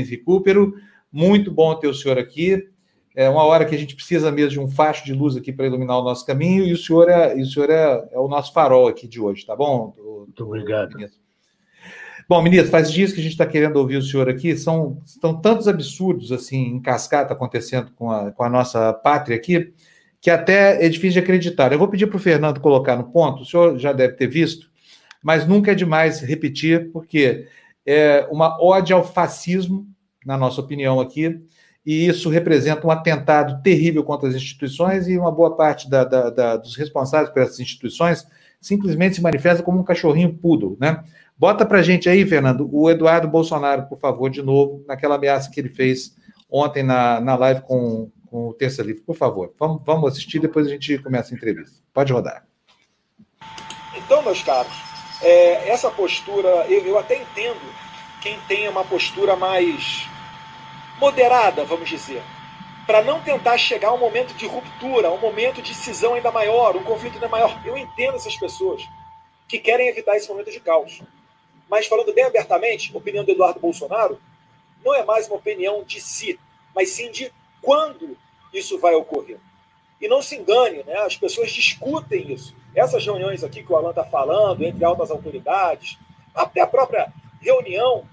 Rubens Recupero. Muito bom ter o senhor aqui. É uma hora que a gente precisa mesmo de um facho de luz aqui para iluminar o nosso caminho, e o senhor é, o, senhor é, é o nosso farol aqui de hoje, tá bom? Muito obrigado. Ministro. Bom, ministro, faz dias que a gente está querendo ouvir o senhor aqui. São, são tantos absurdos assim em cascata acontecendo com a, com a nossa pátria aqui, que até é difícil de acreditar. Eu vou pedir para o Fernando colocar no ponto, o senhor já deve ter visto, mas nunca é demais repetir, porque é uma ode ao fascismo, na nossa opinião aqui, e isso representa um atentado terrível contra as instituições e uma boa parte da, da, da, dos responsáveis por essas instituições simplesmente se manifesta como um cachorrinho poodle, né? Bota para gente aí, Fernando, o Eduardo Bolsonaro, por favor, de novo, naquela ameaça que ele fez ontem na, na live com, com o Terça Livre, por favor. Vamos, vamos assistir, depois a gente começa a entrevista. Pode rodar. Então, meus caros, é, essa postura, eu, eu até entendo quem tem uma postura mais moderada, vamos dizer, para não tentar chegar a um momento de ruptura, a um momento de cisão ainda maior, um conflito ainda maior. Eu entendo essas pessoas que querem evitar esse momento de caos. Mas falando bem abertamente, a opinião do Eduardo Bolsonaro não é mais uma opinião de si, mas sim de quando isso vai ocorrer. E não se engane, né? as pessoas discutem isso. Essas reuniões aqui que o Alan está falando, entre altas autoridades, até a própria reunião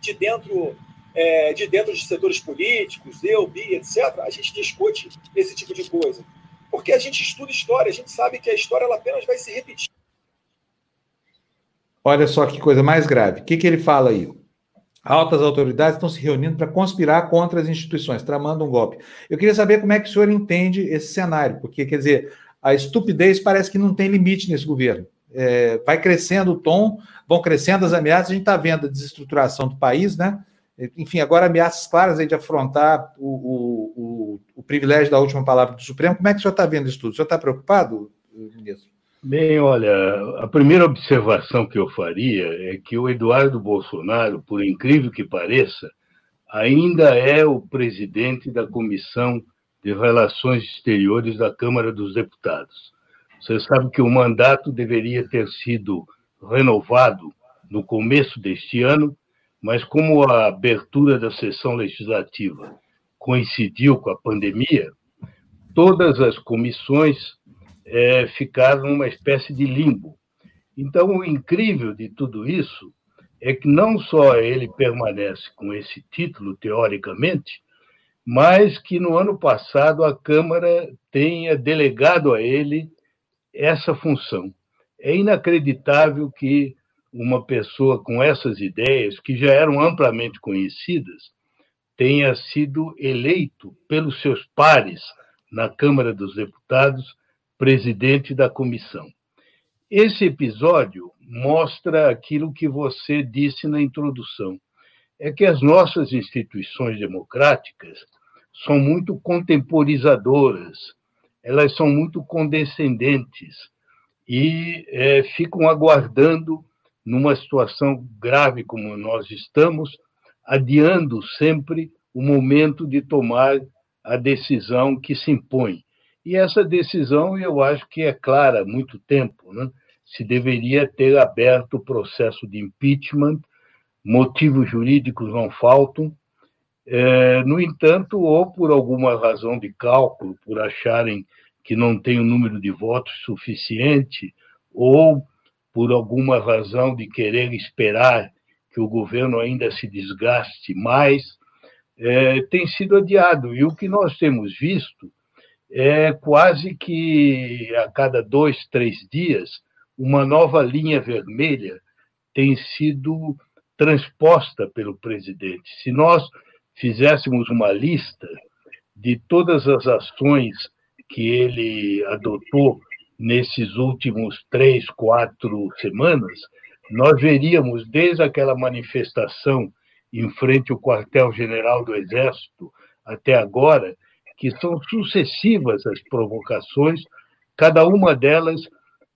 de dentro, é, de dentro de setores políticos, eu, Bi, etc., a gente discute esse tipo de coisa. Porque a gente estuda história, a gente sabe que a história ela apenas vai se repetir. Olha só que coisa mais grave. O que, que ele fala aí? Altas autoridades estão se reunindo para conspirar contra as instituições, tramando um golpe. Eu queria saber como é que o senhor entende esse cenário, porque, quer dizer, a estupidez parece que não tem limite nesse governo. É, vai crescendo o tom, vão crescendo as ameaças, a gente está vendo a desestruturação do país, né? Enfim, agora ameaças claras aí de afrontar o, o, o, o privilégio da última palavra do Supremo. Como é que o senhor está vendo isso tudo? O senhor está preocupado, ministro? Bem, olha, a primeira observação que eu faria é que o Eduardo Bolsonaro, por incrível que pareça, ainda é o presidente da Comissão de Relações Exteriores da Câmara dos Deputados. Você sabe que o mandato deveria ter sido renovado no começo deste ano, mas como a abertura da sessão legislativa coincidiu com a pandemia, todas as comissões é, ficaram numa espécie de limbo. Então, o incrível de tudo isso é que não só ele permanece com esse título, teoricamente, mas que no ano passado a Câmara tenha delegado a ele essa função. É inacreditável que uma pessoa com essas ideias, que já eram amplamente conhecidas, tenha sido eleito pelos seus pares na Câmara dos Deputados presidente da comissão. Esse episódio mostra aquilo que você disse na introdução: é que as nossas instituições democráticas são muito contemporizadoras, elas são muito condescendentes e é, ficam aguardando, numa situação grave como nós estamos, adiando sempre o momento de tomar a decisão que se impõe. E essa decisão, eu acho que é clara há muito tempo, né? se deveria ter aberto o processo de impeachment, motivos jurídicos não faltam. É, no entanto, ou por alguma razão de cálculo, por acharem que não tem o um número de votos suficiente, ou por alguma razão de querer esperar que o governo ainda se desgaste mais, é, tem sido adiado. E o que nós temos visto é quase que a cada dois, três dias, uma nova linha vermelha tem sido transposta pelo presidente. Se nós fizéssemos uma lista de todas as ações que ele adotou nesses últimos três, quatro semanas, nós veríamos desde aquela manifestação em frente ao quartel-general do Exército até agora que são sucessivas as provocações, cada uma delas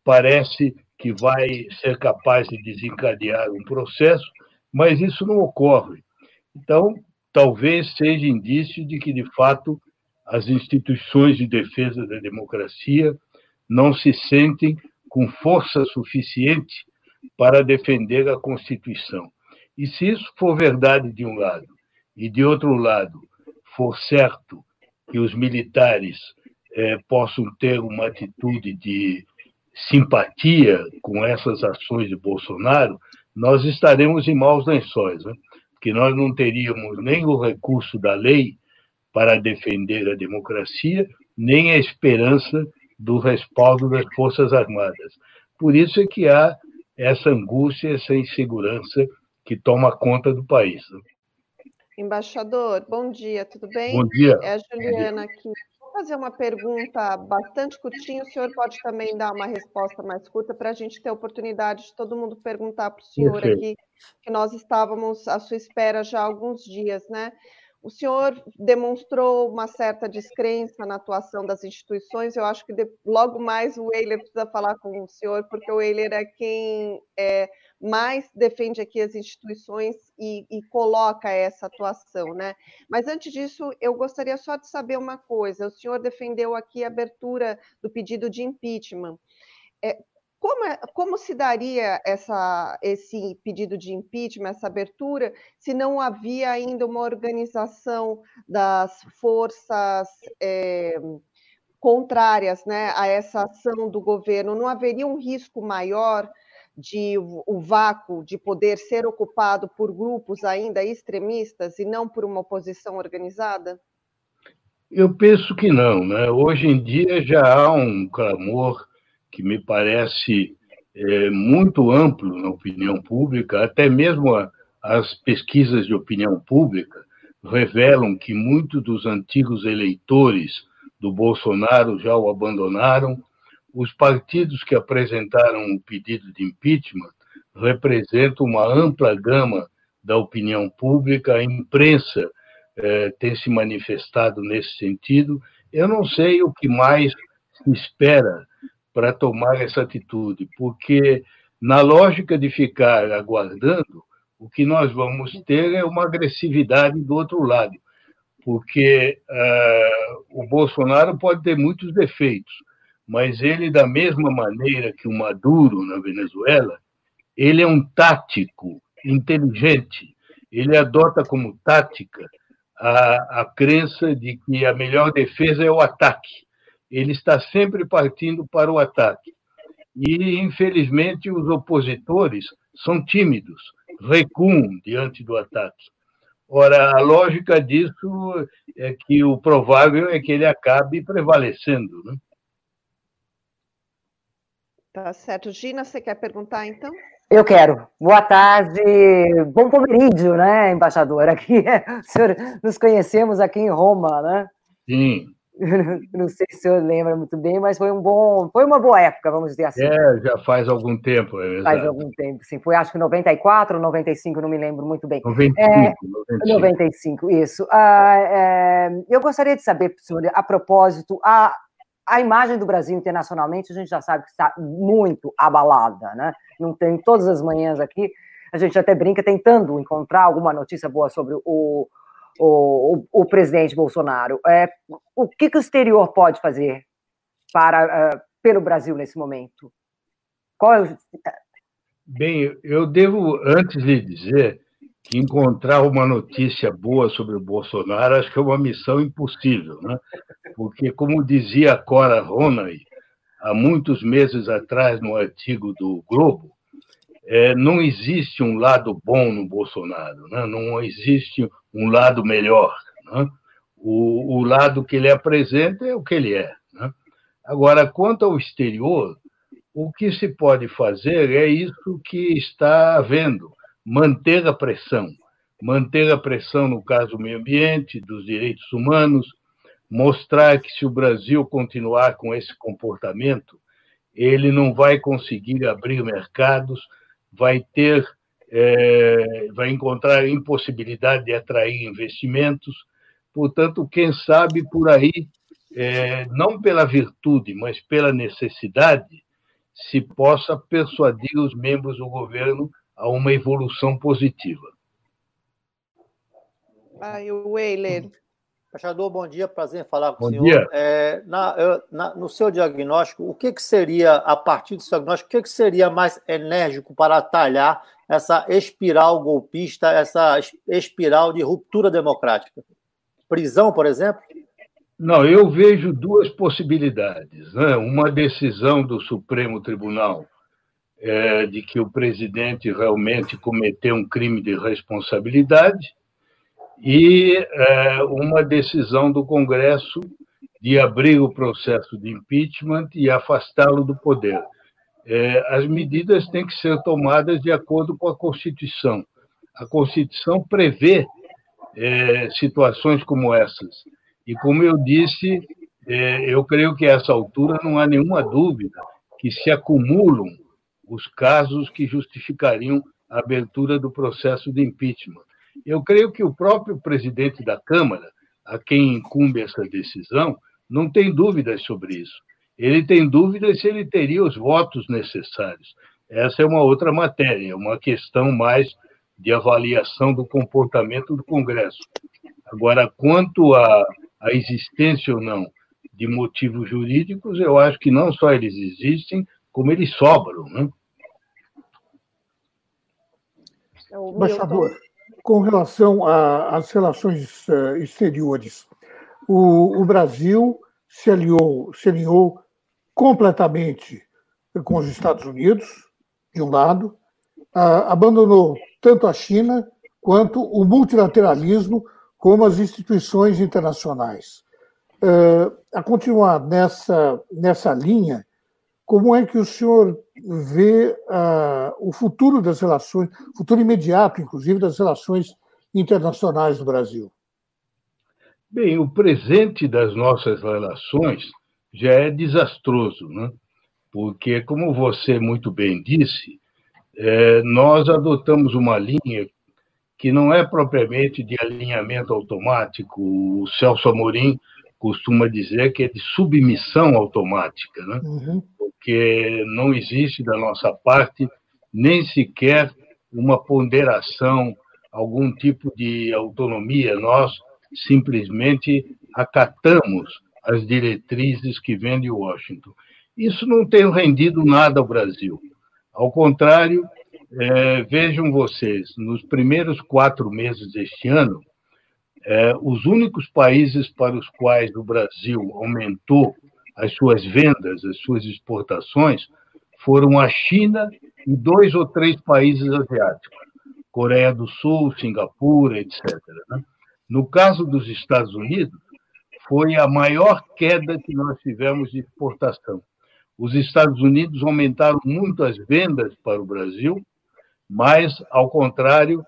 parece que vai ser capaz de desencadear um processo, mas isso não ocorre. Então, talvez seja indício de que, de fato, as instituições de defesa da democracia não se sentem com força suficiente para defender a Constituição. E se isso for verdade de um lado, e, de outro lado, for certo que os militares eh, possam ter uma atitude de simpatia com essas ações de Bolsonaro, nós estaremos em maus lençóis, né? porque nós não teríamos nem o recurso da lei para defender a democracia, nem a esperança do respaldo das Forças Armadas. Por isso é que há essa angústia, essa insegurança que toma conta do país. Né? Embaixador, bom dia, tudo bem? Bom dia. É a Juliana aqui. Vou fazer uma pergunta bastante curtinha, o senhor pode também dar uma resposta mais curta para a gente ter a oportunidade de todo mundo perguntar para o senhor Perfeito. aqui, que nós estávamos à sua espera já há alguns dias, né? O senhor demonstrou uma certa descrença na atuação das instituições. Eu acho que de, logo mais o Weiler precisa falar com o senhor, porque o Weiler é quem é, mais defende aqui as instituições e, e, coloca essa atuação, né? Mas antes disso, eu gostaria só de saber uma coisa. O senhor defendeu aqui a abertura do pedido de impeachment. É, como, é, como se daria essa, esse pedido de impeachment, essa abertura, se não havia ainda uma organização das forças é, contrárias né, a essa ação do governo? Não haveria um risco maior de o vácuo de poder ser ocupado por grupos ainda extremistas e não por uma oposição organizada? Eu penso que não. Né? Hoje em dia já há um clamor que me parece é, muito amplo na opinião pública, até mesmo a, as pesquisas de opinião pública revelam que muitos dos antigos eleitores do Bolsonaro já o abandonaram. Os partidos que apresentaram o pedido de impeachment representam uma ampla gama da opinião pública, a imprensa eh, tem se manifestado nesse sentido. Eu não sei o que mais se espera para tomar essa atitude, porque na lógica de ficar aguardando, o que nós vamos ter é uma agressividade do outro lado, porque uh, o Bolsonaro pode ter muitos defeitos, mas ele, da mesma maneira que o Maduro na Venezuela, ele é um tático inteligente, ele adota como tática a, a crença de que a melhor defesa é o ataque ele está sempre partindo para o ataque. E, infelizmente, os opositores são tímidos, recuam diante do ataque. Ora, a lógica disso é que o provável é que ele acabe prevalecendo. Né? Tá certo. Gina, você quer perguntar então? Eu quero. Boa tarde. Bom pomerídio, né, embaixador? Aqui, o senhor, nos conhecemos aqui em Roma, né? Sim. não sei se eu lembro muito bem, mas foi um bom, foi uma boa época, vamos dizer assim. É, já faz algum tempo, é Faz algum tempo, sim. Foi acho que 94, 95, não me lembro muito bem. 95, é, 95. 95 isso. Ah, é, eu gostaria de saber, senhor, a propósito, a, a imagem do Brasil internacionalmente, a gente já sabe que está muito abalada, né? Não tem todas as manhãs aqui, a gente até brinca tentando encontrar alguma notícia boa sobre o o, o, o presidente Bolsonaro. É, o que, que o exterior pode fazer para uh, pelo Brasil nesse momento? Qual é o... Bem, eu devo, antes de dizer que encontrar uma notícia boa sobre o Bolsonaro acho que é uma missão impossível, né? porque, como dizia Cora Ronay, há muitos meses atrás, no artigo do Globo, é, não existe um lado bom no Bolsonaro, né? não existe um lado melhor. Né? O, o, lado que ele apresenta é o que ele é. Né? Agora, quanto ao exterior, o que se pode fazer é isso que está havendo: manter a pressão. Manter a pressão no caso do meio ambiente, dos direitos humanos, mostrar que se o Brasil continuar com esse comportamento, ele não vai conseguir abrir mercados, vai ter é, vai encontrar impossibilidade de atrair investimentos. Portanto, quem sabe por aí, é, não pela virtude, mas pela necessidade, se possa persuadir os membros do governo a uma evolução positiva. O Weiler. Embaixador, bom dia, prazer em falar com bom o senhor. Dia. É, na, na, no seu diagnóstico, o que, que seria, a partir do seu diagnóstico, o que, que seria mais enérgico para atalhar essa espiral golpista, essa espiral de ruptura democrática? Prisão, por exemplo? Não, eu vejo duas possibilidades. Né? Uma decisão do Supremo Tribunal é, de que o presidente realmente cometeu um crime de responsabilidade e é, uma decisão do Congresso de abrir o processo de impeachment e afastá-lo do poder. É, as medidas têm que ser tomadas de acordo com a Constituição. A Constituição prevê é, situações como essas. E, como eu disse, é, eu creio que a essa altura não há nenhuma dúvida que se acumulam os casos que justificariam a abertura do processo de impeachment. Eu creio que o próprio presidente da Câmara, a quem incumbe essa decisão, não tem dúvidas sobre isso. Ele tem dúvidas se ele teria os votos necessários. Essa é uma outra matéria, é uma questão mais de avaliação do comportamento do Congresso. Agora, quanto à, à existência ou não de motivos jurídicos, eu acho que não só eles existem, como eles sobram. Né? Embaixador, com relação às relações eh, exteriores, o, o, Brasil se aliou, se aliou completamente com os Estados Unidos, de um lado, abandonou tanto a China quanto o multilateralismo como as instituições internacionais. Eh, a continuar nessa, nessa linha, como é que o senhor vê uh, o futuro das relações, futuro imediato, inclusive, das relações internacionais do Brasil? Bem, o presente das nossas relações já é desastroso, né? porque, como você muito bem disse, é, nós adotamos uma linha que não é propriamente de alinhamento automático. O Celso Amorim costuma dizer que é de submissão automática, né? Uhum porque não existe da nossa parte nem sequer uma ponderação, algum tipo de autonomia. Nós simplesmente acatamos as diretrizes que vêm de Washington. Isso não tem rendido nada ao Brasil. Ao contrário, é, vejam vocês, nos primeiros quatro meses deste ano, é, os únicos países para os quais o Brasil aumentou as suas vendas, as suas exportações, foram a China e dois ou três países asiáticos, Coreia do Sul, Singapura, etc. Né? No caso dos Estados Unidos, foi a maior queda que nós tivemos de exportação. Os Estados Unidos aumentaram muito as vendas para o Brasil, mas, ao contrário,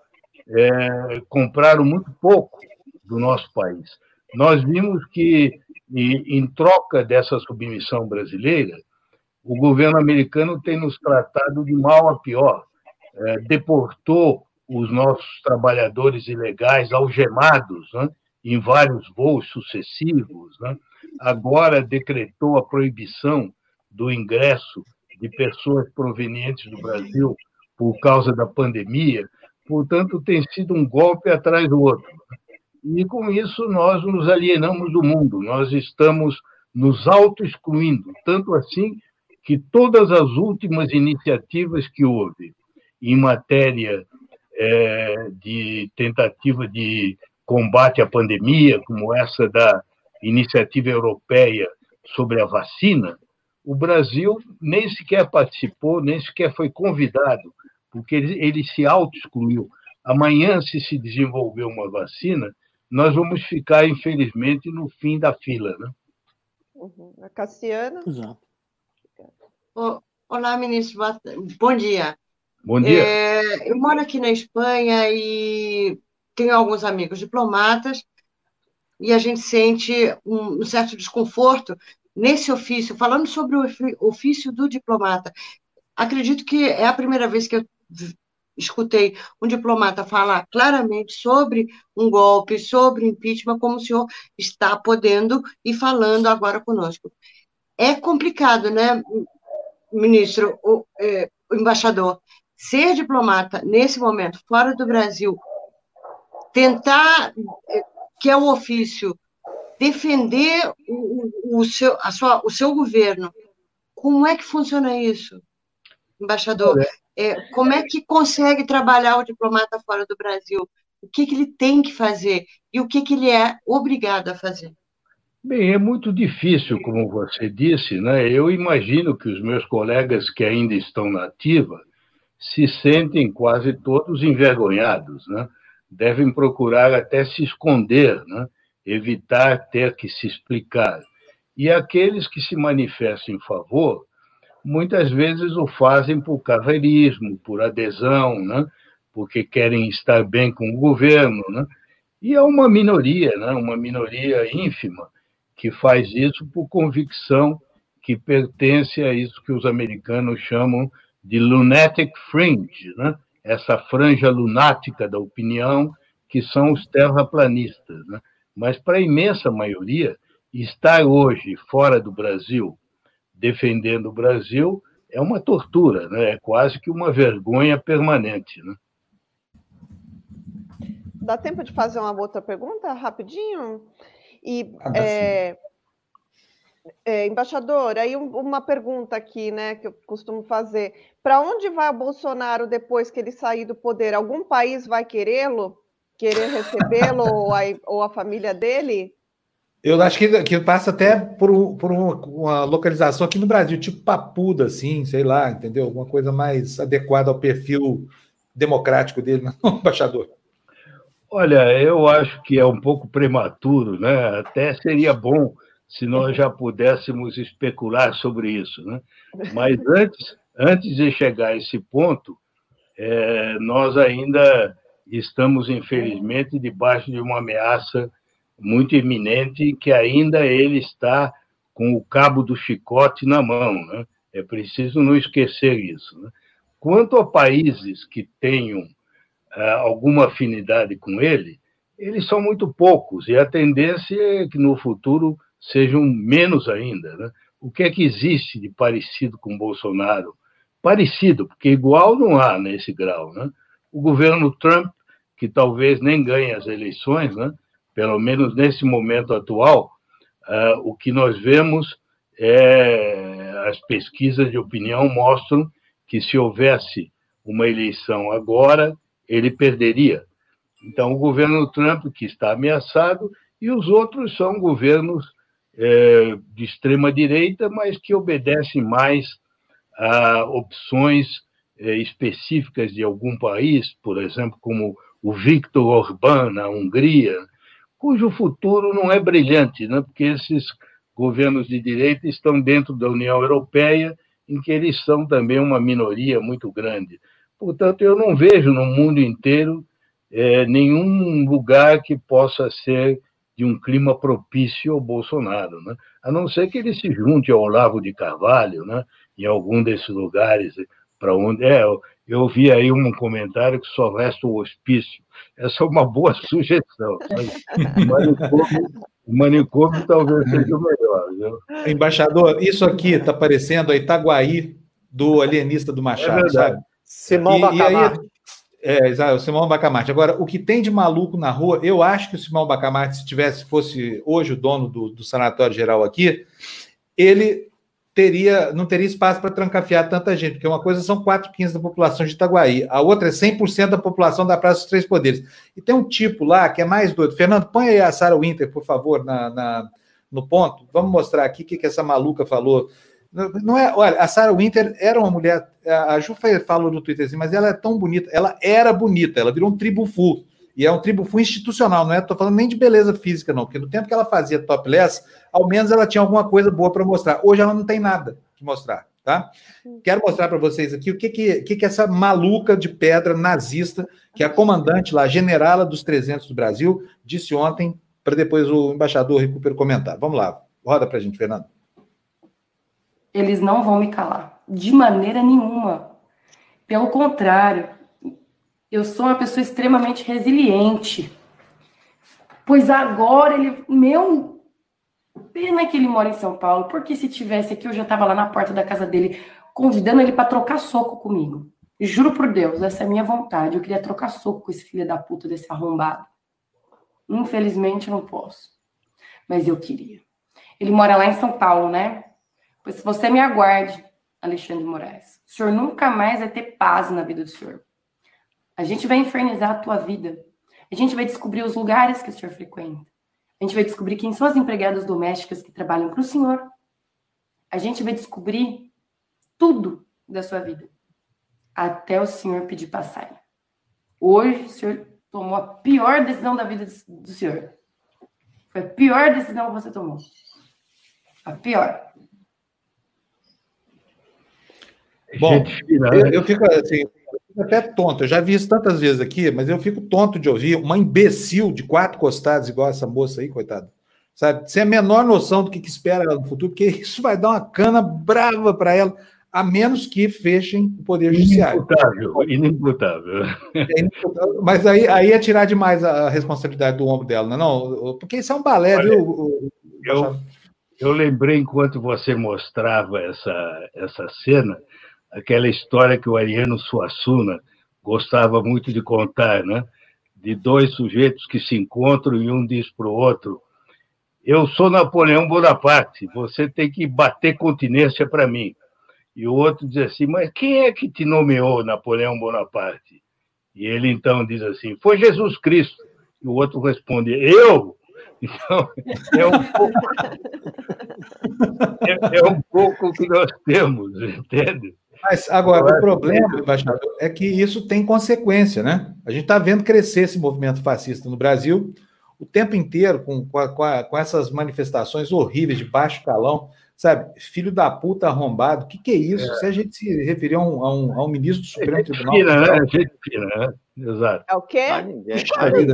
é, compraram muito pouco do nosso país. Nós vimos que em troca dessa submissão brasileira, o governo americano tem nos tratado de mal a pior. É, deportou os nossos trabalhadores ilegais algemados né, em vários voos sucessivos. Né? Agora decretou a proibição do ingresso de pessoas provenientes do Brasil por causa da pandemia. Portanto, tem sido um golpe atrás do outro. E com isso nós nos alienamos do mundo, nós estamos nos auto-excluindo, tanto assim que todas as últimas iniciativas que houve em matéria é, de tentativa de combate à pandemia, como essa da iniciativa europeia sobre a vacina, o Brasil nem sequer participou, nem sequer foi convidado, porque ele, ele se auto-excluiu. Amanhã, se se desenvolver uma vacina, nós vamos ficar, infelizmente, no fim da fila. Né? Uhum. A Cassiana? Exato. Olá, ministro. Bom dia. Bom dia. É, eu moro aqui na Espanha e tenho alguns amigos diplomatas e a gente sente um, certo desconforto nesse ofício, falando sobre o ofício do diplomata. Acredito que é a primeira vez que eu escutei um diplomata falar claramente sobre um golpe, sobre impeachment, como o senhor está podendo e falando agora conosco. É complicado, né, ministro, o, é, o embaixador, ser diplomata nesse momento, fora do Brasil, tentar, é, que é um ofício defender o, o, seu, a sua, o seu governo. Como é que funciona isso, embaixador? Como é que consegue trabalhar o diplomata fora do Brasil? O que, que ele tem que fazer e o que, que ele é obrigado a fazer? Bem, é muito difícil, como você disse, né? Eu imagino que os meus colegas que ainda estão na ativa se sentem quase todos envergonhados, né? Devem procurar até se esconder, né? Evitar ter que se explicar. E aqueles que se manifestam em favor, muitas vezes o fazem por carreirismo, por adesão, né? Porque querem estar bem com o governo, né? E é uma minoria, né? Uma minoria ínfima que faz isso por convicção que pertence a isso que os americanos chamam de lunatic fringe, né? essa franja lunática da opinião, que são os terraplanistas. Né? Mas, para a imensa maioria, estar hoje fora do Brasil, defendendo o Brasil, é uma tortura, né? é quase que uma vergonha permanente. Né? Dá tempo de fazer uma outra pergunta rapidinho? E, ah, é, é, embaixador, aí uma pergunta aqui, né, que eu costumo fazer. Para onde vai o Bolsonaro depois que ele sair do poder? Algum país vai querê-lo? Querer recebê-lo ou, ou a família dele? Eu acho que, que passa até por, por uma localização aqui no Brasil, tipo Papuda, assim, sei lá, entendeu? Alguma coisa mais adequada ao perfil democrático dele, não, embaixador? Olha, eu acho que é um pouco prematuro, né? Até seria bom se nós já pudéssemos especular sobre isso, né? Mas antes, antes de chegar a esse ponto, é, nós ainda estamos, infelizmente, debaixo de uma ameaça muito iminente que ainda ele está com o cabo do chicote na mão, né? É preciso não esquecer isso. Né? Quanto a países que tenham alguma afinidade com ele, eles são muito poucos, e a tendência é que no futuro sejam menos ainda. Né? O que é que existe de parecido com Bolsonaro? Parecido, porque igual não há nesse grau. Né? O governo Trump, que talvez nem ganhe as eleições, né? Pelo menos nesse momento atual, uh, o que nós vemos é as pesquisas de opinião mostram que se houvesse uma eleição agora, ele perderia. Então, o governo Trump, que está ameaçado, e os outros são governos é, de extrema-direita, mas que obedecem mais a opções é, específicas de algum país, por exemplo, como o Viktor Orbán, na Hungria, cujo futuro não é brilhante, né? porque esses governos de direita estão dentro da União Europeia, em que eles são também uma minoria muito grande. Portanto, eu não vejo no mundo inteiro é, nenhum lugar que possa ser de um clima propício ao Bolsonaro, né? a não ser que ele se junte ao Olavo de Carvalho, né? em algum desses lugares para onde. É, eu vi aí um comentário que só resta o hospício. Essa é uma boa sugestão. o, manicômio, o manicômio talvez seja o melhor. Viu? Embaixador, isso aqui está parecendo a Itaguaí do alienista do Machado, é sabe? Simão Bacamarte. É, exato, o Simão Bacamarte. Agora, o que tem de maluco na rua, eu acho que o Simão Bacamarte, se tivesse, fosse hoje o dono do, do sanatório geral aqui, ele teria, não teria espaço para trancafiar tanta gente, porque uma coisa são 4 15 da população de Itaguaí, a outra é 100% da população da Praça dos Três Poderes. E tem um tipo lá que é mais doido. Fernando, põe aí a Sara Winter, por favor, na, na, no ponto. Vamos mostrar aqui o que, que essa maluca falou não é, olha, a Sarah Winter era uma mulher, a Ju falou no Twitter assim, mas ela é tão bonita, ela era bonita, ela virou um tribufu, e é um tribufu institucional, não é? Tô falando nem de beleza física, não, porque no tempo que ela fazia topless, ao menos ela tinha alguma coisa boa para mostrar. Hoje ela não tem nada que mostrar, tá? Quero mostrar para vocês aqui o que que, que que essa maluca de pedra nazista, que é a comandante lá, generala dos 300 do Brasil, disse ontem, para depois o embaixador Recupero comentar. Vamos lá, roda para a gente, Fernando eles não vão me calar, de maneira nenhuma. Pelo contrário, eu sou uma pessoa extremamente resiliente. Pois agora ele, meu, pena que ele mora em São Paulo, porque se tivesse aqui eu já estava lá na porta da casa dele, convidando ele para trocar soco comigo. Juro por Deus, essa é a minha vontade. Eu queria trocar soco com esse filho da puta desse arrombado. Infelizmente não posso. mas eu queria. Ele mora lá em São Paulo, né? Pois você me aguarde, Alexandre Moraes. O senhor nunca mais vai ter paz na vida do senhor. A gente vai infernizar a tua vida. A gente vai descobrir os lugares que o senhor frequenta. A gente vai descobrir quem são as empregadas domésticas que trabalham para o senhor. A gente vai descobrir tudo da sua vida. Até o senhor pedir passagem. Hoje, o senhor tomou a pior decisão da vida do senhor. Foi a pior decisão que você tomou. A pior. Bom, eu, eu fico assim, até tonto. Eu já vi isso tantas vezes aqui, mas eu fico tonto de ouvir uma imbecil de quatro costados, igual essa moça aí, coitada. Sabe? Sem a menor noção do que, que espera ela no futuro, porque isso vai dar uma cana brava para ela, a menos que fechem o Poder Judiciário. Inimputável, inimputável. É inimputável. Mas aí, aí é tirar demais a responsabilidade do ombro dela, não, é não porque isso é um balé, Olha, viu? Eu, eu lembrei, enquanto você mostrava essa, essa cena, aquela história que o Ariano Suassuna gostava muito de contar, né? De dois sujeitos que se encontram e um diz para o outro: Eu sou Napoleão Bonaparte, você tem que bater continência para mim. E o outro diz assim: Mas quem é que te nomeou Napoleão Bonaparte? E ele então diz assim: Foi Jesus Cristo. E o outro responde: Eu? Então, é um pouco, é, é um pouco que nós temos, entende? Mas agora, o problema, embaixador, é que isso tem consequência, né? A gente está vendo crescer esse movimento fascista no Brasil o tempo inteiro, com, com, a, com essas manifestações horríveis de baixo calão, sabe? Filho da puta arrombado, o que, que é isso? É. Se a gente se referir a um, a um, a um ministro do Supremo é Tribunal. Fina, né? É gente fina, né? Exato. É o quê? Ninguém.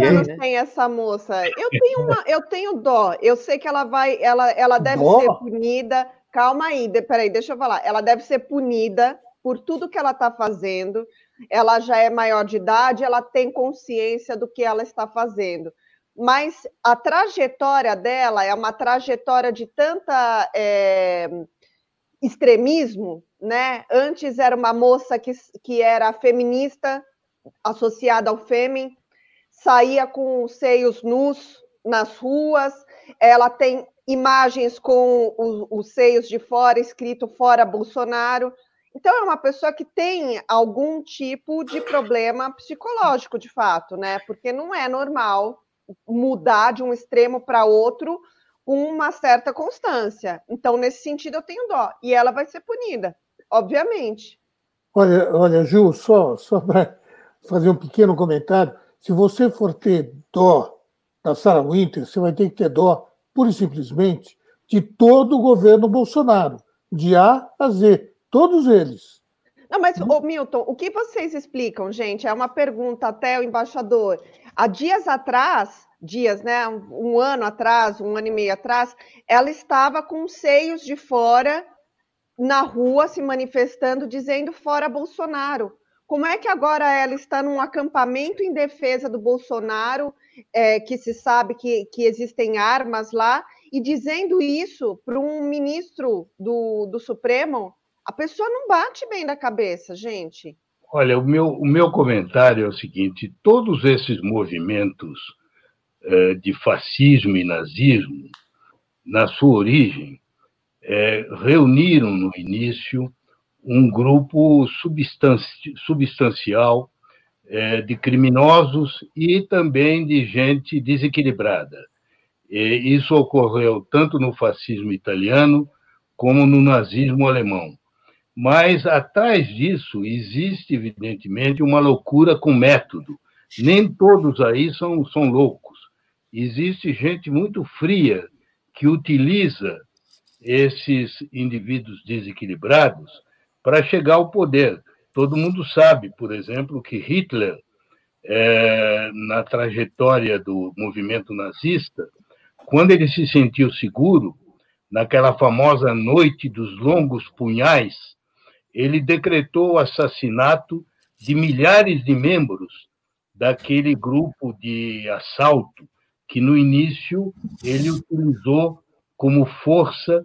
anos tem essa moça? Eu tenho, uma, eu tenho dó. Eu sei que ela vai, ela, ela deve dó? ser punida Calma aí, de, peraí, deixa eu falar. Ela deve ser punida por tudo que ela está fazendo. Ela já é maior de idade, ela tem consciência do que ela está fazendo. Mas a trajetória dela é uma trajetória de tanta é, extremismo, né? Antes era uma moça que, que era feminista, associada ao Fêmen, saía com os seios nus nas ruas, ela tem imagens com os, os seios de fora, escrito fora Bolsonaro. Então, é uma pessoa que tem algum tipo de problema psicológico, de fato, né? Porque não é normal mudar de um extremo para outro com uma certa constância. Então, nesse sentido, eu tenho dó. E ela vai ser punida, obviamente. Olha, olha Ju, só, só para fazer um pequeno comentário. Se você for ter dó da Sarah Winter, você vai ter que ter dó pura e simplesmente, de todo o governo Bolsonaro, de A a Z, todos eles. Não, mas, ô, Milton, o que vocês explicam, gente? É uma pergunta até o embaixador. Há dias atrás, dias, né? Um, um ano atrás, um ano e meio atrás, ela estava com seios de fora na rua se manifestando, dizendo fora Bolsonaro. Como é que agora ela está num acampamento em defesa do Bolsonaro, é, que se sabe que, que existem armas lá, e dizendo isso para um ministro do, do Supremo? A pessoa não bate bem da cabeça, gente. Olha, o meu, o meu comentário é o seguinte: todos esses movimentos é, de fascismo e nazismo, na sua origem, é, reuniram no início um grupo substanci substancial é, de criminosos e também de gente desequilibrada. E isso ocorreu tanto no fascismo italiano como no nazismo alemão. Mas atrás disso existe, evidentemente, uma loucura com método. Nem todos aí são, são loucos. Existe gente muito fria que utiliza esses indivíduos desequilibrados para chegar ao poder. Todo mundo sabe, por exemplo, que Hitler, é, na trajetória do movimento nazista, quando ele se sentiu seguro, naquela famosa noite dos longos punhais, ele decretou o assassinato de milhares de membros daquele grupo de assalto que no início ele utilizou como força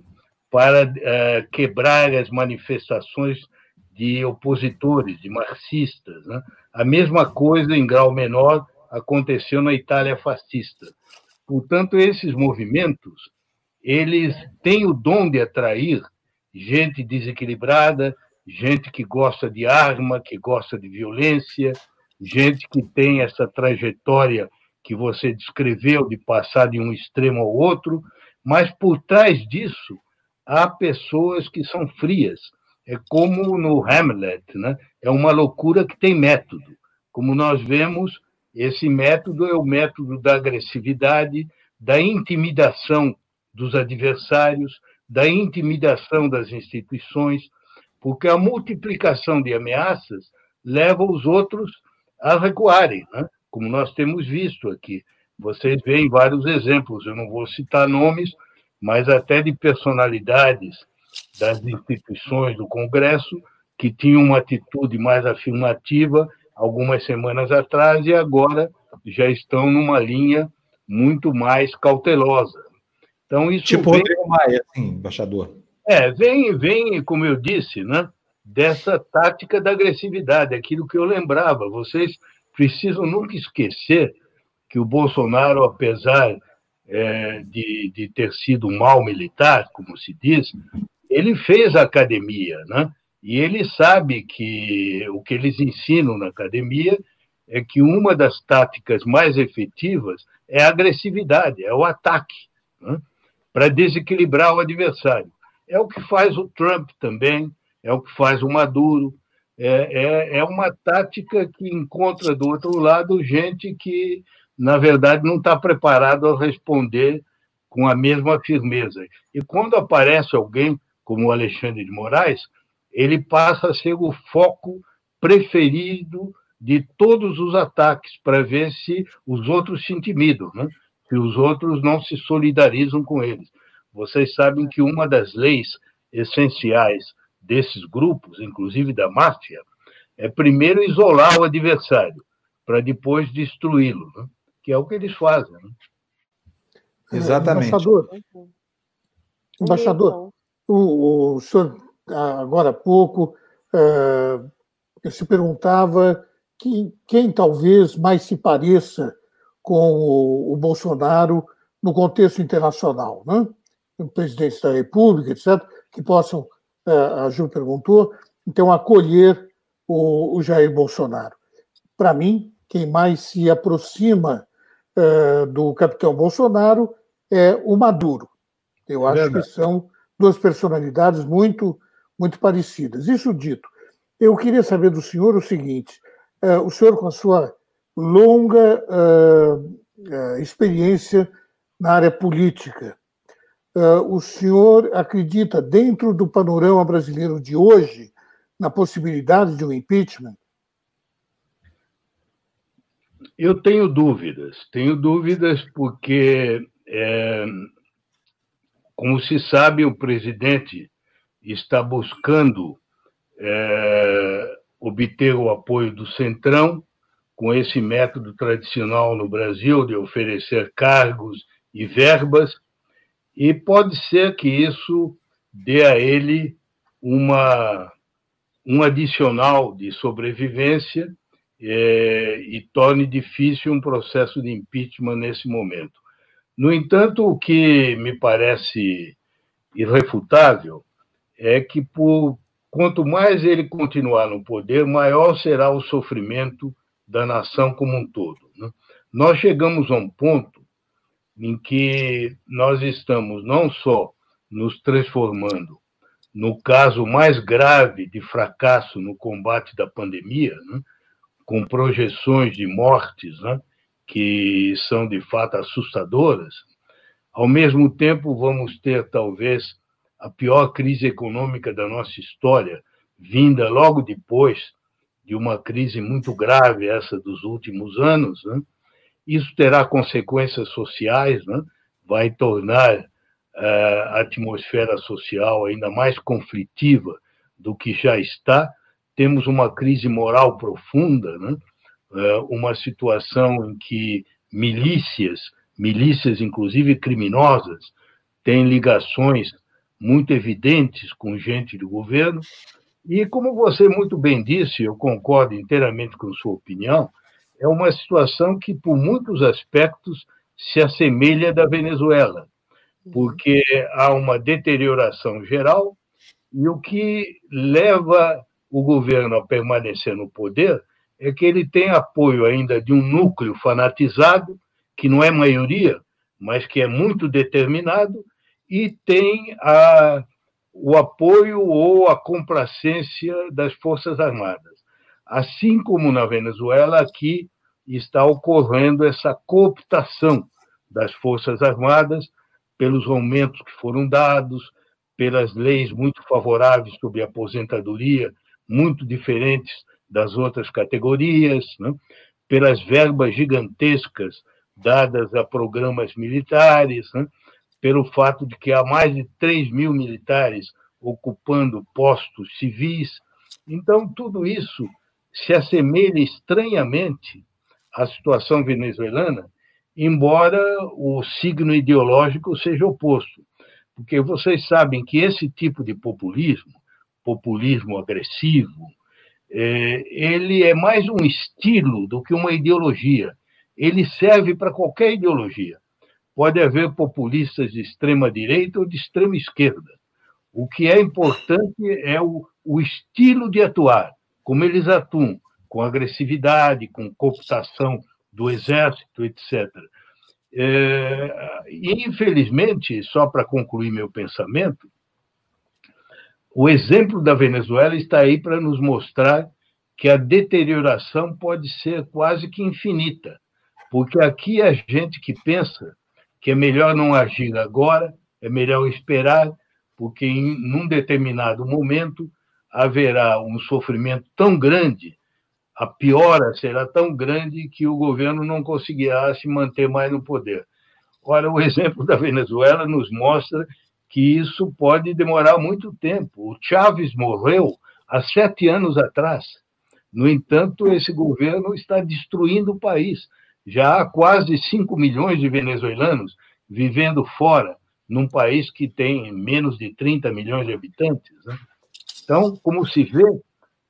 para uh, quebrar as manifestações de opositores, de marxistas. Né? A mesma coisa, em grau menor, aconteceu na Itália fascista. Portanto, esses movimentos, eles têm o dom de atrair gente desequilibrada, gente que gosta de arma, que gosta de violência, gente que tem essa trajetória que você descreveu de passar de um extremo ao outro, mas por trás disso há pessoas que são frias. É como no Hamlet, né? é uma loucura que tem método. Como nós vemos, esse método é o método da agressividade, da intimidação dos adversários, da intimidação das instituições, porque a multiplicação de ameaças leva os outros a recuarem, né? como nós temos visto aqui. Vocês veem vários exemplos, eu não vou citar nomes, mas até de personalidades das instituições do Congresso que tinham uma atitude mais afirmativa algumas semanas atrás e agora já estão numa linha muito mais cautelosa. Então isso tipo vem... Rodrigo Maia, assim, embaixador. É, vem, vem, como eu disse, né, dessa tática da agressividade, aquilo que eu lembrava. Vocês precisam nunca esquecer que o Bolsonaro, apesar é, de, de ter sido um mal militar, como se diz, ele fez academia, né? E ele sabe que o que eles ensinam na academia é que uma das táticas mais efetivas é a agressividade, é o ataque, né? para desequilibrar o adversário. É o que faz o Trump também, é o que faz o Maduro. É, é, é uma tática que encontra do outro lado gente que na verdade, não está preparado a responder com a mesma firmeza. E quando aparece alguém como o Alexandre de Moraes, ele passa a ser o foco preferido de todos os ataques, para ver se os outros se intimidam, né? se os outros não se solidarizam com eles. Vocês sabem que uma das leis essenciais desses grupos, inclusive da máfia, é primeiro isolar o adversário, para depois destruí-lo. Né? Que é o que eles fazem. Né? Exatamente. Embaixador, embaixador o, o senhor, agora há pouco, uh, se perguntava que, quem talvez mais se pareça com o, o Bolsonaro no contexto internacional, né? o presidente da República, etc., que possam, uh, a Ju perguntou, então, acolher o, o Jair Bolsonaro. Para mim, quem mais se aproxima uh, do capitão Bolsonaro é o Maduro. Eu acho Verdade. que são duas personalidades muito, muito parecidas. Isso dito, eu queria saber do senhor o seguinte: uh, o senhor, com a sua longa uh, experiência na área política, o senhor acredita, dentro do panorama brasileiro de hoje, na possibilidade de um impeachment? Eu tenho dúvidas. Tenho dúvidas porque, é, como se sabe, o presidente está buscando é, obter o apoio do Centrão com esse método tradicional no Brasil de oferecer cargos e verbas, e pode ser que isso dê a ele uma, um adicional de sobrevivência é, e torne difícil um processo de impeachment nesse momento. No entanto, o que me parece irrefutável é que, por, quanto mais ele continuar no poder, maior será o sofrimento da nação como um todo. Né? Nós chegamos a um ponto em que nós estamos não só nos transformando no caso mais grave de fracasso no combate da pandemia, né? Com projeções de mortes né, que são de fato assustadoras, ao mesmo tempo vamos ter talvez a pior crise econômica da nossa história, vinda logo depois de uma crise muito grave, essa dos últimos anos. Né? Isso terá consequências sociais, né? vai tornar uh, a atmosfera social ainda mais conflitiva do que já está, temos uma crise moral profunda, né? É, uma situação em que milícias, milícias inclusive criminosas, têm ligações muito evidentes com gente do governo. E, como você muito bem disse, eu concordo inteiramente com sua opinião, é uma situação que, por muitos aspectos, se assemelha da Venezuela, porque há uma deterioração geral e o que leva o governo a permanecer no poder é que ele tem apoio ainda de um núcleo fanatizado, que não é maioria, mas que é muito determinado, e tem a, o apoio ou a complacência das Forças Armadas. Assim como na Venezuela, aqui está ocorrendo essa cooptação das Forças Armadas pelos aumentos que foram dados, pelas leis muito favoráveis sobre aposentadoria, muito diferentes das outras categorias, né? pelas verbas gigantescas dadas a programas militares, né? pelo fato de que há mais de 3 mil militares ocupando postos civis. Então, tudo isso se assemelha estranhamente à situação venezuelana, embora o signo ideológico seja oposto. Porque vocês sabem que esse tipo de populismo, populismo agressivo, é, ele é mais um estilo do que uma ideologia. Ele serve para qualquer ideologia. Pode haver populistas de extrema direita ou de extrema esquerda. O que é importante é o, o estilo de atuar, como eles atuam, com agressividade, com cooptação do exército, etc. É, infelizmente, só para concluir meu pensamento, o exemplo da Venezuela está aí para nos mostrar que a deterioração pode ser quase que infinita, porque aqui a gente que pensa que é melhor não agir agora, é melhor esperar, porque em num determinado momento haverá um sofrimento tão grande, a piora será tão grande que o governo não conseguirá se manter mais no poder. Ora, o exemplo da Venezuela nos mostra que isso pode demorar muito tempo. O Chávez morreu há sete anos atrás. No entanto, esse governo está destruindo o país. Já há quase 5 milhões de venezuelanos vivendo fora, num país que tem menos de 30 milhões de habitantes. Né? Então, como se vê,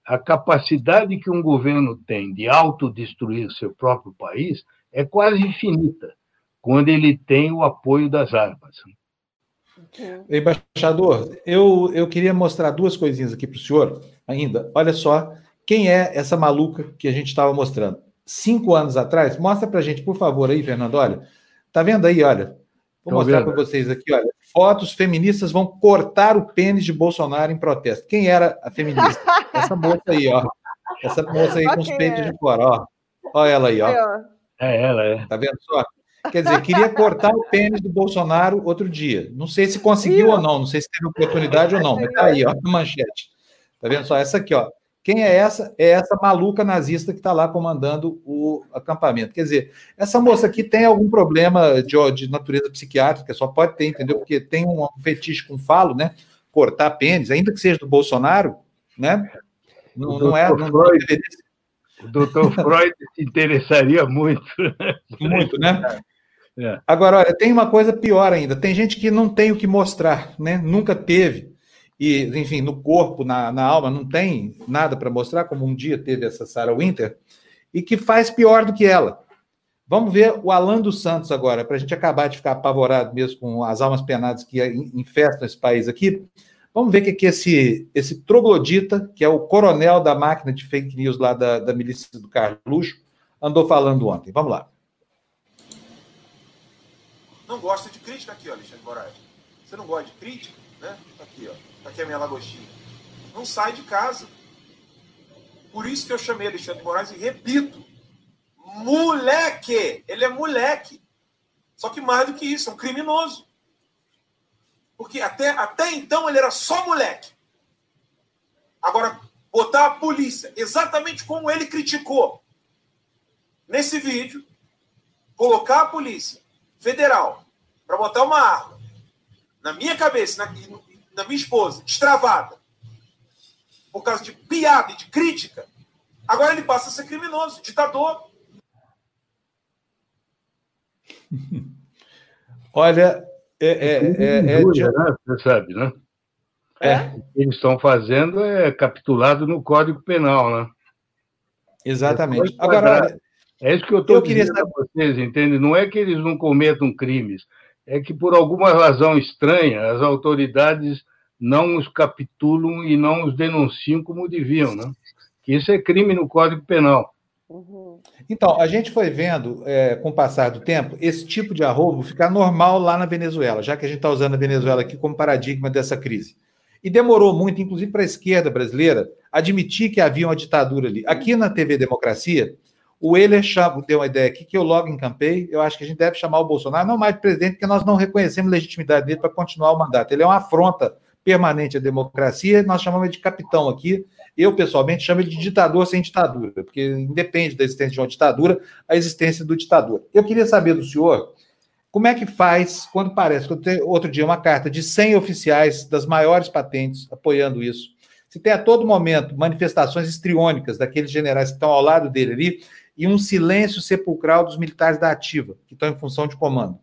a capacidade que um governo tem de autodestruir seu próprio país é quase infinita, quando ele tem o apoio das armas. Embaixador, eu, eu queria mostrar duas coisinhas aqui para o senhor ainda. Olha só quem é essa maluca que a gente estava mostrando. Cinco anos atrás, mostra para a gente, por favor, aí, Fernando. Olha, tá vendo aí? Olha, vou Tô mostrar para vocês aqui. Olha, fotos feministas vão cortar o pênis de Bolsonaro em protesto. Quem era a feminista? Essa moça aí, ó. Essa moça aí com os peitos de fora, ó. Olha ela aí, ó. É ela, é. Tá vendo só? Quer dizer, queria cortar o pênis do Bolsonaro outro dia. Não sei se conseguiu ou não, não sei se teve oportunidade ou não, mas tá aí, ó, a manchete. Tá vendo só? Essa aqui, ó. Quem é essa? É essa maluca nazista que está lá comandando o acampamento. Quer dizer, essa moça aqui tem algum problema de, de natureza psiquiátrica, só pode ter, entendeu? Porque tem um fetiche com falo, né? Cortar pênis, ainda que seja do Bolsonaro, né? Não, não é. Não, Freud, o doutor Freud se interessaria muito. Muito, né? É. Agora, olha, tem uma coisa pior ainda. Tem gente que não tem o que mostrar, né? Nunca teve. E, enfim, no corpo, na, na alma, não tem nada para mostrar, como um dia teve essa Sarah Winter, e que faz pior do que ela. Vamos ver o Alan dos Santos agora, para a gente acabar de ficar apavorado mesmo com as almas penadas que infestam esse país aqui. Vamos ver o que, que esse, esse troglodita, que é o coronel da máquina de fake news lá da, da milícia do Carluxo, andou falando ontem. Vamos lá não gosta de crítica aqui, ó, Alexandre Moraes. Você não gosta de crítica, né? Tá aqui, ó. Tá aqui a minha lagostinha. Não sai de casa. Por isso que eu chamei Alexandre Moraes e repito, moleque! Ele é moleque. Só que mais do que isso, é um criminoso. Porque até, até então ele era só moleque. Agora, botar a polícia, exatamente como ele criticou nesse vídeo, colocar a polícia federal para botar uma arma na minha cabeça, na, na minha esposa, destravada, por causa de piada e de crítica, agora ele passa a ser criminoso, ditador. Olha, é, é, é, é, né? Você sabe, né? É. O que eles estão fazendo é capitulado no Código Penal, né? Exatamente. Agora, É isso que eu estou dizendo para vocês, entende? Não é que eles não cometam crimes, é que por alguma razão estranha as autoridades não os capitulam e não os denunciam como deviam, né? Que isso é crime no Código Penal. Uhum. Então, a gente foi vendo, é, com o passar do tempo, esse tipo de arrobo ficar normal lá na Venezuela, já que a gente está usando a Venezuela aqui como paradigma dessa crise. E demorou muito, inclusive para a esquerda brasileira, admitir que havia uma ditadura ali. Aqui na TV Democracia, o Euler chama, deu uma ideia aqui que eu logo encampei. Eu acho que a gente deve chamar o Bolsonaro não mais de presidente, porque nós não reconhecemos legitimidade dele para continuar o mandato. Ele é uma afronta permanente à democracia. Nós chamamos ele de capitão aqui. Eu, pessoalmente, chamo ele de ditador sem ditadura, porque independe da existência de uma ditadura, a existência do ditador. Eu queria saber do senhor como é que faz quando parece que outro dia uma carta de 100 oficiais das maiores patentes apoiando isso? Se tem a todo momento manifestações estriônicas daqueles generais que estão ao lado dele ali e um silêncio sepulcral dos militares da ativa, que estão em função de comando.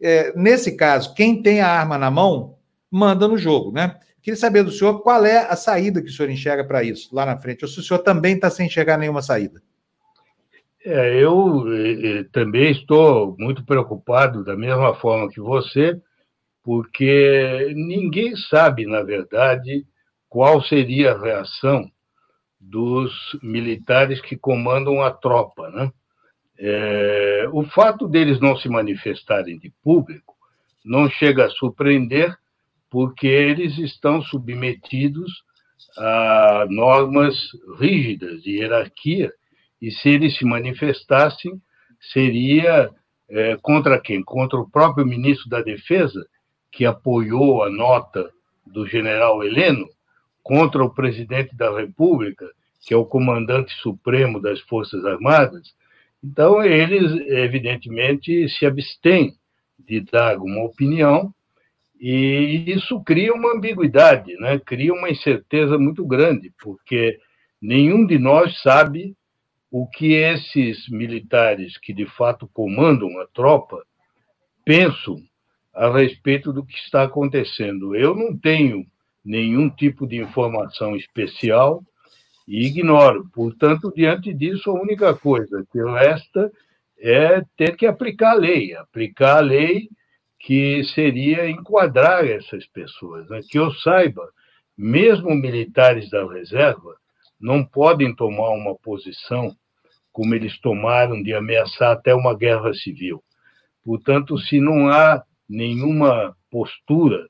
É, nesse caso, quem tem a arma na mão manda no jogo, né? Queria saber do senhor qual é a saída que o senhor enxerga para isso lá na frente, ou se o senhor também está sem enxergar nenhuma saída. É, eu também estou muito preocupado, da mesma forma que você, porque ninguém sabe, na verdade, qual seria a reação dos militares que comandam a tropa. Né? É, o fato deles não se manifestarem de público não chega a surpreender, porque eles estão submetidos a normas rígidas de hierarquia e se eles se manifestassem, seria é, contra quem? Contra o próprio ministro da Defesa, que apoiou a nota do general Heleno, contra o presidente da República, que é o comandante supremo das Forças Armadas. Então, eles, evidentemente, se abstêm de dar uma opinião, e isso cria uma ambiguidade, né? cria uma incerteza muito grande, porque nenhum de nós sabe o que esses militares que de fato comandam a tropa pensam a respeito do que está acontecendo. Eu não tenho nenhum tipo de informação especial e ignoro. Portanto, diante disso, a única coisa que resta é ter que aplicar a lei, aplicar a lei que seria enquadrar essas pessoas. Né? Que eu saiba, mesmo militares da reserva não podem tomar uma posição como eles tomaram de ameaçar até uma guerra civil. Portanto, se não há nenhuma postura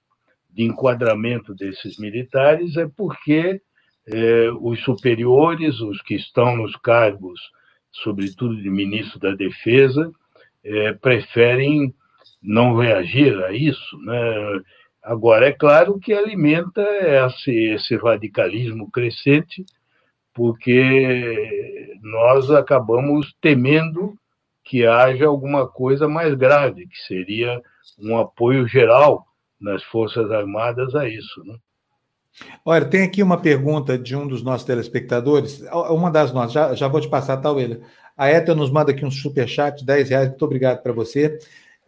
de enquadramento desses militares, é porque é, os superiores, os que estão nos cargos, sobretudo de ministro da Defesa, é, preferem não reagir a isso. Né? Agora, é claro que alimenta esse, esse radicalismo crescente porque nós acabamos temendo que haja alguma coisa mais grave, que seria um apoio geral nas Forças Armadas a isso. Né? Olha, tem aqui uma pergunta de um dos nossos telespectadores, uma das nossas, já, já vou te passar, tá, William? A Eta nos manda aqui um superchat, 10 reais, muito obrigado para você.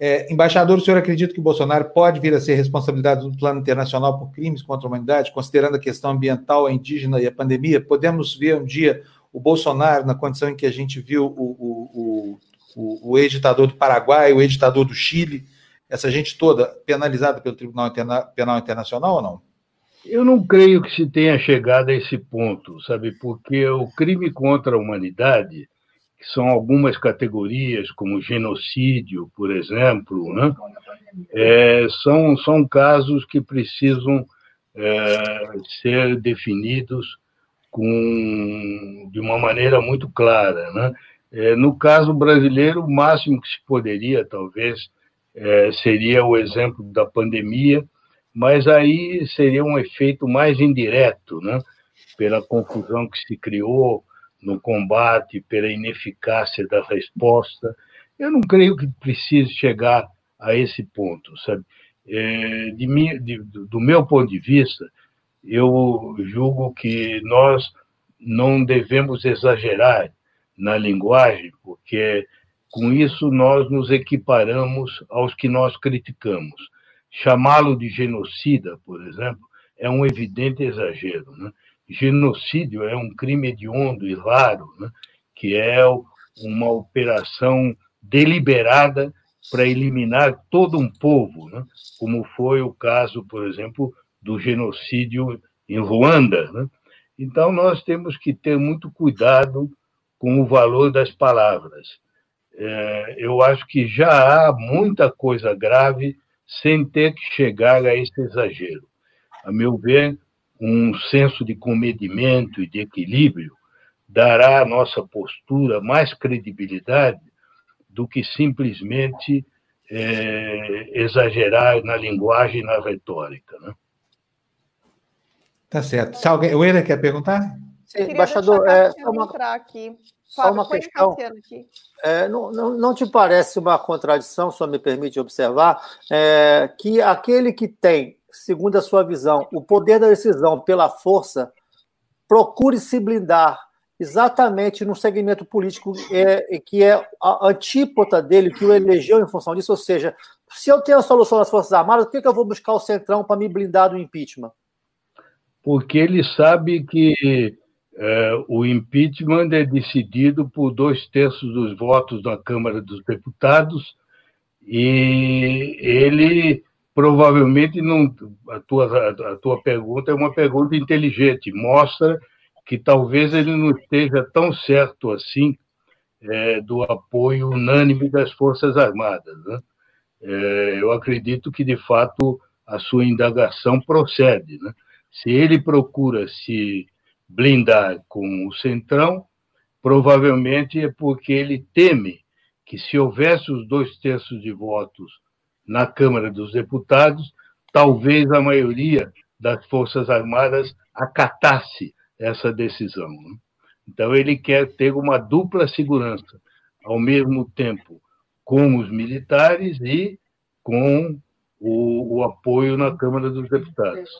É, embaixador, o senhor acredita que o Bolsonaro pode vir a ser responsabilidade do plano internacional por crimes contra a humanidade, considerando a questão ambiental, a indígena e a pandemia? Podemos ver um dia o Bolsonaro na condição em que a gente viu o, o, o, o ex-ditador do Paraguai, o ex-ditador do Chile, essa gente toda penalizada pelo Tribunal Interna Penal Internacional ou não? Eu não creio que se tenha chegado a esse ponto, sabe? Porque o crime contra a humanidade que são algumas categorias, como genocídio, por exemplo, né? é, são, são casos que precisam é, ser definidos com, de uma maneira muito clara. Né? É, no caso brasileiro, o máximo que se poderia, talvez, é, seria o exemplo da pandemia, mas aí seria um efeito mais indireto, né? pela confusão que se criou, no combate, pela ineficácia da resposta. Eu não creio que precise chegar a esse ponto, sabe? É, de de, do meu ponto de vista, eu julgo que nós não devemos exagerar na linguagem, porque com isso nós nos equiparamos aos que nós criticamos. Chamá-lo de genocida, por exemplo, é um evidente exagero. Né? genocídio é um crime hediondo e raro, né? que é uma operação deliberada para eliminar todo um povo, né? como foi o caso, por exemplo, do genocídio em Ruanda. Né? Então, nós temos que ter muito cuidado com o valor das palavras. É, eu acho que já há muita coisa grave sem ter que chegar a esse exagero. A meu ver, um senso de comedimento e de equilíbrio dará à nossa postura mais credibilidade do que simplesmente é, exagerar na linguagem e na retórica. Né? Tá certo. Se alguém, o Eder quer perguntar? Sim, embaixador, é, só uma, aqui. Só uma questão. É, não, não, não, te parece uma contradição, só me permite observar, é, que aquele que tem, segundo a sua visão, o poder da decisão pela força, procure se blindar exatamente no segmento político é, que é a antípota dele, que o elegeu em função disso. Ou seja, se eu tenho a solução das Forças Armadas, por que, que eu vou buscar o Centrão para me blindar do impeachment? Porque ele sabe que é, o impeachment é decidido por dois terços dos votos da Câmara dos Deputados e ele provavelmente não. A tua, a tua pergunta é uma pergunta inteligente, mostra que talvez ele não esteja tão certo assim é, do apoio unânime das Forças Armadas. Né? É, eu acredito que, de fato, a sua indagação procede. Né? Se ele procura se blindar com o Centrão, provavelmente é porque ele teme que, se houvesse os dois terços de votos na Câmara dos Deputados, talvez a maioria das Forças Armadas acatasse essa decisão. Né? Então, ele quer ter uma dupla segurança, ao mesmo tempo com os militares e com o, o apoio na Câmara dos Deputados.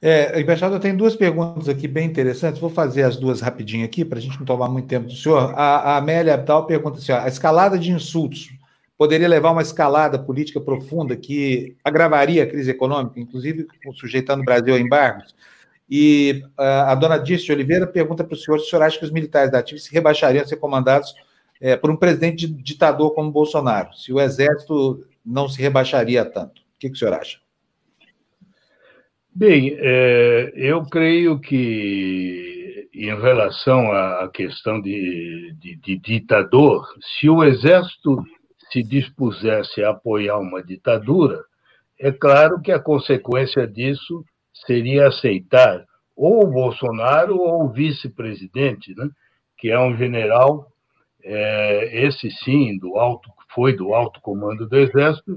É, embaixador, tem duas perguntas aqui bem interessantes. Vou fazer as duas rapidinho aqui, para a gente não tomar muito tempo do senhor. A, a Amélia Abdal pergunta assim: ó, a escalada de insultos poderia levar a uma escalada política profunda que agravaria a crise econômica, inclusive sujeitando o Brasil a embargos? E uh, a dona Dirce Oliveira pergunta para o senhor se o senhor acha que os militares da ativa se rebaixariam a ser comandados é, por um presidente ditador como Bolsonaro, se o exército não se rebaixaria tanto. O que, que o senhor acha? Bem, é, eu creio que, em relação à questão de, de, de ditador, se o exército se dispusesse a apoiar uma ditadura, é claro que a consequência disso seria aceitar ou o Bolsonaro ou o vice-presidente, né? que é um general, é, esse sim, do alto, foi do alto comando do Exército,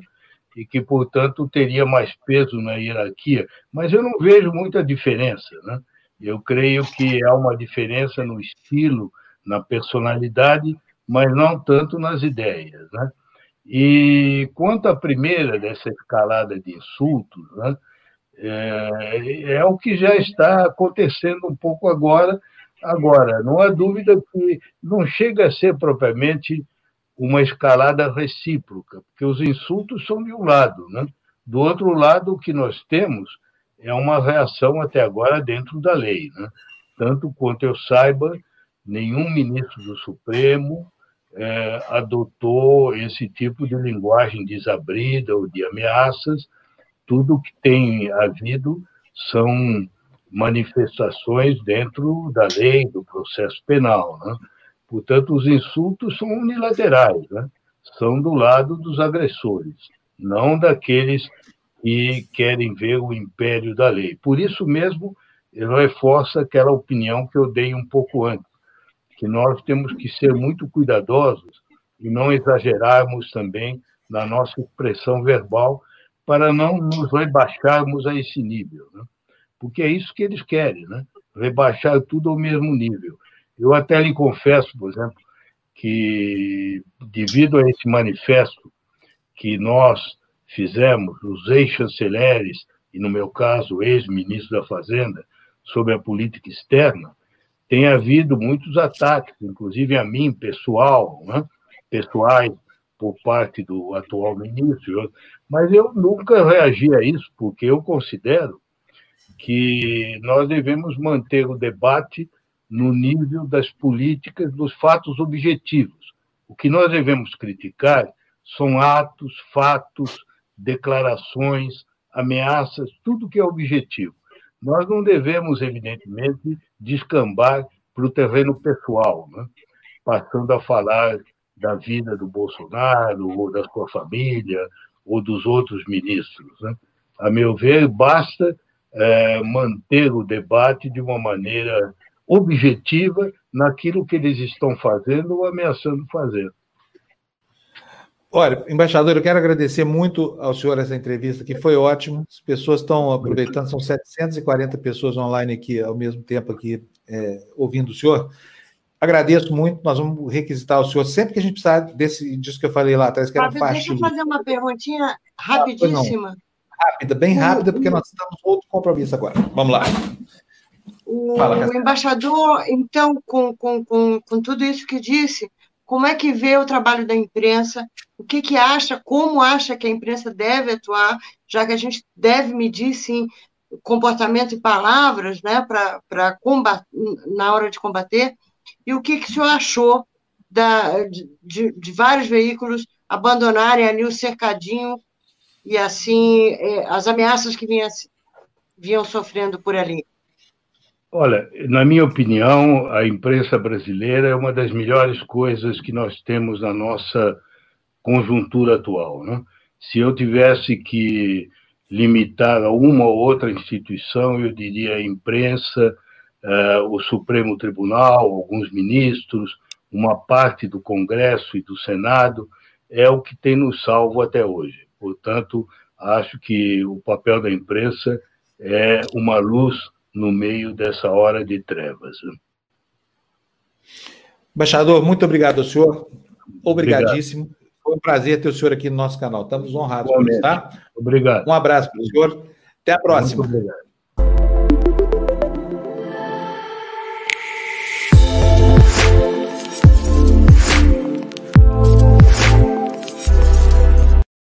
e que, portanto, teria mais peso na hierarquia. Mas eu não vejo muita diferença. Né? Eu creio que há uma diferença no estilo, na personalidade, mas não tanto nas ideias. Né? E quanto à primeira dessa escalada de insultos, né? É, é o que já está acontecendo um pouco agora. Agora, não há dúvida que não chega a ser propriamente uma escalada recíproca, porque os insultos são de um lado, né? Do outro lado, o que nós temos é uma reação até agora dentro da lei, né? Tanto quanto eu saiba, nenhum ministro do Supremo é, adotou esse tipo de linguagem desabrida ou de ameaças, tudo que tem havido são manifestações dentro da lei, do processo penal. Né? Portanto, os insultos são unilaterais, né? são do lado dos agressores, não daqueles que querem ver o império da lei. Por isso mesmo, eu reforço aquela opinião que eu dei um pouco antes, que nós temos que ser muito cuidadosos e não exagerarmos também na nossa expressão verbal, para não nos rebaixarmos a esse nível, né? porque é isso que eles querem, né? rebaixar tudo ao mesmo nível. Eu até lhe confesso, por exemplo, que devido a esse manifesto que nós fizemos, os ex-chanceleres, e no meu caso, ex-ministro da Fazenda, sobre a política externa, tem havido muitos ataques, inclusive a mim, pessoal, né? pessoais, por parte do atual ministro, mas eu nunca reagi a isso, porque eu considero que nós devemos manter o debate no nível das políticas, dos fatos objetivos. O que nós devemos criticar são atos, fatos, declarações, ameaças, tudo que é objetivo. Nós não devemos, evidentemente, descambar para o terreno pessoal, né? passando a falar da vida do Bolsonaro, ou da sua família, ou dos outros ministros. Né? A meu ver, basta é, manter o debate de uma maneira objetiva naquilo que eles estão fazendo ou ameaçando fazer. Olha, embaixador, eu quero agradecer muito ao senhor essa entrevista, que foi ótimo. As pessoas estão aproveitando, são 740 pessoas online aqui ao mesmo tempo aqui é, ouvindo o senhor. Agradeço muito. Nós vamos requisitar o senhor sempre que a gente precisar desse, disso que eu falei lá atrás, que era fácil. Deixa eu fazer uma perguntinha rapidíssima. rápida, bem rápida, porque nós estamos outro compromisso agora. Vamos lá. O, Fala, o embaixador, então, com, com, com, com tudo isso que disse, como é que vê o trabalho da imprensa? O que, que acha, como acha que a imprensa deve atuar, já que a gente deve medir, sim, comportamento e palavras, né, para na hora de combater, e o que, que o senhor achou da, de, de vários veículos abandonarem ali o cercadinho e, assim, é, as ameaças que vinha, vinham sofrendo por ali? Olha, na minha opinião, a imprensa brasileira é uma das melhores coisas que nós temos na nossa conjuntura atual. Né? Se eu tivesse que limitar a uma ou outra instituição, eu diria a imprensa, uh, o Supremo Tribunal, alguns ministros, uma parte do Congresso e do Senado, é o que tem nos salvo até hoje. Portanto, acho que o papel da imprensa é uma luz no meio dessa hora de trevas. Embaixador, muito obrigado ao senhor. Obrigadíssimo. Obrigado. Foi um prazer ter o senhor aqui no nosso canal. Estamos honrados por isso, tá? Obrigado. Um abraço para o senhor. Até a próxima.